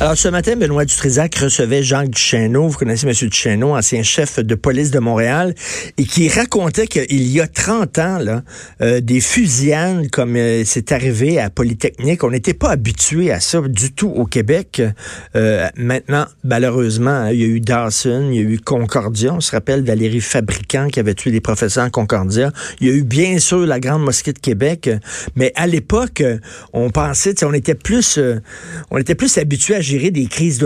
Alors, ce matin, Benoît Dutrisac recevait Jacques Duchesneau. Vous connaissez M. Duchesneau, ancien chef de police de Montréal, et qui racontait qu'il y a 30 ans, là, euh, des fusillades comme euh, c'est arrivé à Polytechnique. On n'était pas habitué à ça du tout au Québec. Euh, maintenant, malheureusement, il y a eu Dawson, il y a eu Concordia. On se rappelle Valérie Fabricant qui avait tué des professeurs en Concordia. Il y a eu bien sûr la Grande Mosquée de Québec. Mais à l'époque, on pensait, on était plus, on était plus habitué à gérer des crises,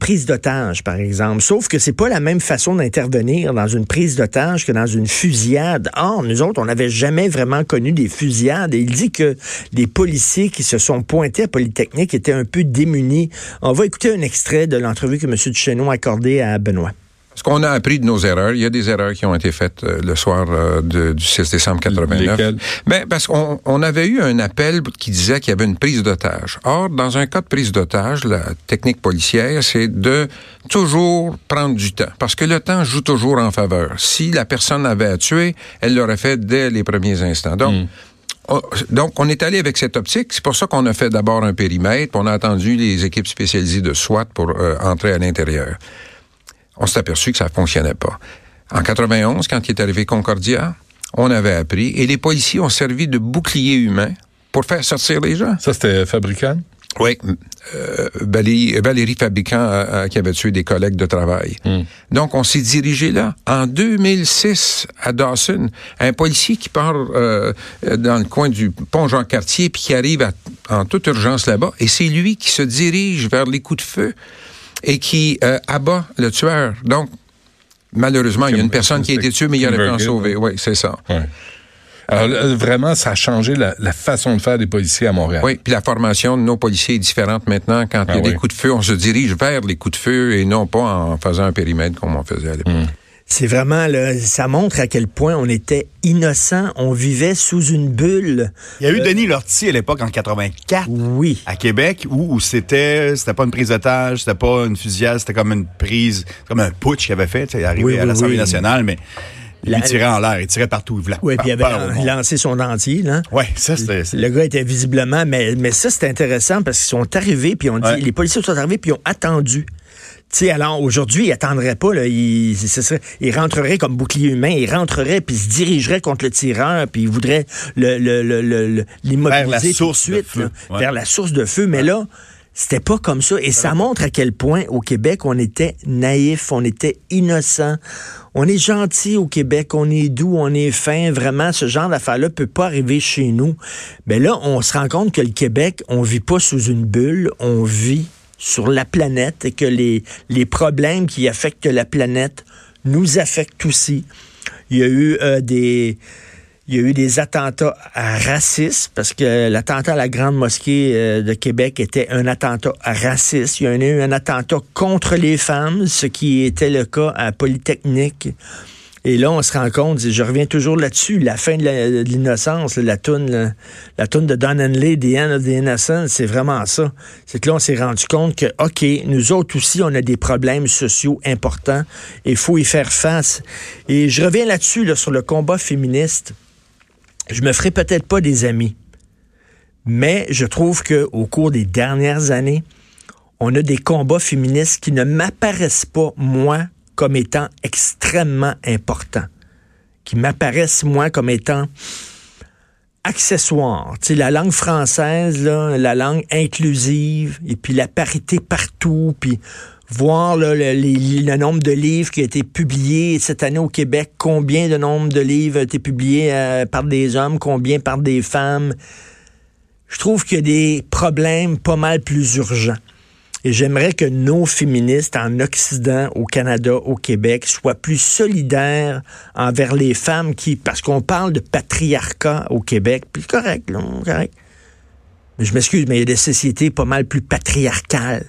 prises d'otages, par exemple. Sauf que c'est pas la même façon d'intervenir dans une prise d'otage que dans une fusillade. Or, nous autres, on n'avait jamais vraiment connu des fusillades. Et il dit que les policiers qui se sont pointés à Polytechnique étaient un peu démunis. On va écouter un extrait de l'entrevue que M. Duchesneau a accordée à Benoît. Ce qu'on a appris de nos erreurs, il y a des erreurs qui ont été faites euh, le soir euh, de, du 6 décembre 89. Lesquelles? Ben, parce qu'on on avait eu un appel qui disait qu'il y avait une prise d'otage. Or, dans un cas de prise d'otage, la technique policière, c'est de toujours prendre du temps. Parce que le temps joue toujours en faveur. Si la personne avait à tuer, elle l'aurait fait dès les premiers instants. Donc, hmm. Donc, on est allé avec cette optique. C'est pour ça qu'on a fait d'abord un périmètre, on a attendu les équipes spécialisées de SWAT pour euh, entrer à l'intérieur on s'est aperçu que ça fonctionnait pas. En 91, quand il est arrivé Concordia, on avait appris et les policiers ont servi de bouclier humain pour faire sortir les gens. Ça, c'était fabricant? Oui, euh, Valérie, Valérie Fabricant euh, euh, qui avait tué des collègues de travail. Hmm. Donc, on s'est dirigé là. En 2006, à Dawson, un policier qui part euh, dans le coin du pont Jean-Cartier puis qui arrive en toute urgence là-bas, et c'est lui qui se dirige vers les coups de feu et qui euh, abat le tueur. Donc, malheureusement, il y a une personne qui a été tuée, mais il aurait pu en sauver. Oui, c'est ça. Alors, vraiment, ça a changé la, façon de faire des policiers à Montréal. Oui, puis la formation de nos policiers est différente maintenant. Quand il y a ah des coups de feu, on se dirige vers les coups de feu et non pas en faisant un périmètre comme on faisait à l'époque. Hmm. C'est vraiment, là, ça montre à quel point on était innocent, on vivait sous une bulle. Il y a eu euh, Denis Lortie à l'époque en 84. Oui. À Québec où, c'était c'était pas une prise d'otage, c'était pas une fusillade, c'était comme une prise, comme un putsch qu'il avait fait, il est arrivé à l'Assemblée nationale, mais il tirait en l'air, il tirait partout. oui, puis il avait lancé son dentier, là. Oui, ça, c'était... Le gars était visiblement... Mais, mais ça, c'était intéressant parce qu'ils sont arrivés, puis on dit... Les policiers sont arrivés, puis ils ont attendu sais, alors aujourd'hui, il attendrait pas, là, il, il rentrerait comme bouclier humain, il rentrerait puis se dirigerait contre le tireur, puis il voudrait le, le, le, l'immobiliser tout de suite, vers la source de feu. Mais là, c'était pas comme ça. Et ça montre à quel point au Québec, on était naïf, on était innocent. On est gentil au Québec, on est doux, on est fin. Vraiment, ce genre d'affaires-là peut pas arriver chez nous. Mais là, on se rend compte que le Québec, on vit pas sous une bulle, on vit sur la planète et que les, les problèmes qui affectent la planète nous affectent aussi. Il y a eu euh, des... Il y a eu des attentats racistes parce que l'attentat à la Grande Mosquée euh, de Québec était un attentat raciste. Il y a eu un attentat contre les femmes, ce qui était le cas à Polytechnique. Et là, on se rend compte, je reviens toujours là-dessus, la fin de l'innocence, la toune, la, toune de Don Henley, The End of the Innocence, c'est vraiment ça. C'est que là, on s'est rendu compte que, OK, nous autres aussi, on a des problèmes sociaux importants et il faut y faire face. Et je reviens là-dessus, là, sur le combat féministe. Je me ferai peut-être pas des amis, mais je trouve que au cours des dernières années, on a des combats féministes qui ne m'apparaissent pas, moi, comme étant extrêmement important, qui m'apparaissent, moi, comme étant accessoires. Tu sais, la langue française, la langue inclusive, et puis la parité partout, puis voir le, nombre de livres qui a été publiés cette année au Québec, combien de nombre de livres a été publiés euh, par des hommes, combien par des femmes. Je trouve qu'il y a des problèmes pas mal plus urgents. Et j'aimerais que nos féministes en Occident, au Canada, au Québec, soient plus solidaires envers les femmes qui, parce qu'on parle de patriarcat au Québec, puis correct, là, correct. Mais je m'excuse, mais il y a des sociétés pas mal plus patriarcales.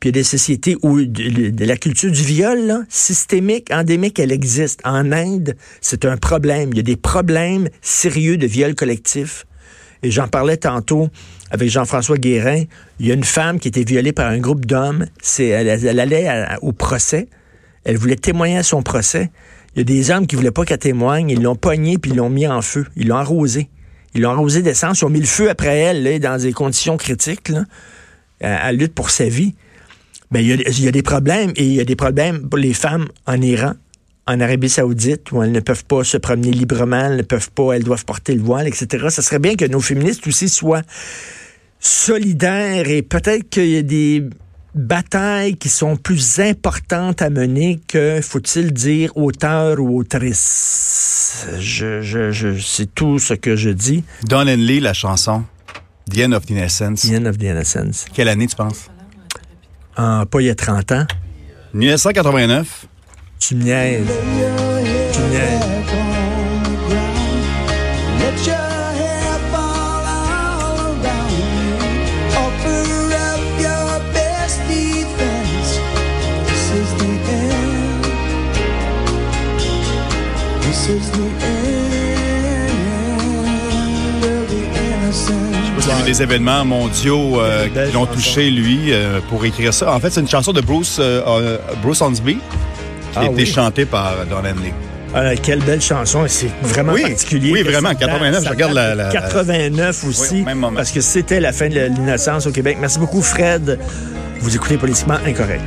Puis il y a des sociétés où de, la culture du viol, systémique, endémique, elle existe. En Inde, c'est un problème. Il y a des problèmes sérieux de viol collectif. Et j'en parlais tantôt avec Jean-François Guérin. Il y a une femme qui était violée par un groupe d'hommes. Elle, allait au procès. Elle voulait témoigner à son procès. Il y a des hommes qui voulaient pas qu'elle témoigne. Ils l'ont pognée puis ils l'ont mis en feu. Ils l'ont arrosée. Ils l'ont arrosée d'essence. Ils ont mis le feu après elle, là, dans des conditions critiques. Là. Elle, lutte pour sa vie. Ben, il y, a, des problèmes et il y a des problèmes pour les femmes en Iran, en Arabie Saoudite, où elles ne peuvent pas se promener librement, elles ne peuvent pas, elles doivent porter le voile, etc. Ça serait bien que nos féministes aussi soient solidaires et peut-être qu'il y a des batailles qui sont plus importantes à mener que, faut-il dire, auteur ou autrice. Je, je, je, c'est tout ce que je dis. Don Henley, la chanson. The End of the Innocence. The End of the Innocence. Quelle année, tu penses? Ah, pas il y a 30 ans. 1989. Tu me niaises. Tu me niaises. Des événements mondiaux euh, qui l'ont touché, lui, euh, pour écrire ça. En fait, c'est une chanson de Bruce, euh, Bruce Hornsby qui a ah été chantée par Don Henley. Ah, quelle belle chanson, c'est vraiment particulier. Oui, vraiment, 89, je regarde la, 89 aussi, parce que c'était la fin de l'innocence au Québec. Merci beaucoup, Fred. Vous écoutez Politiquement Incorrect.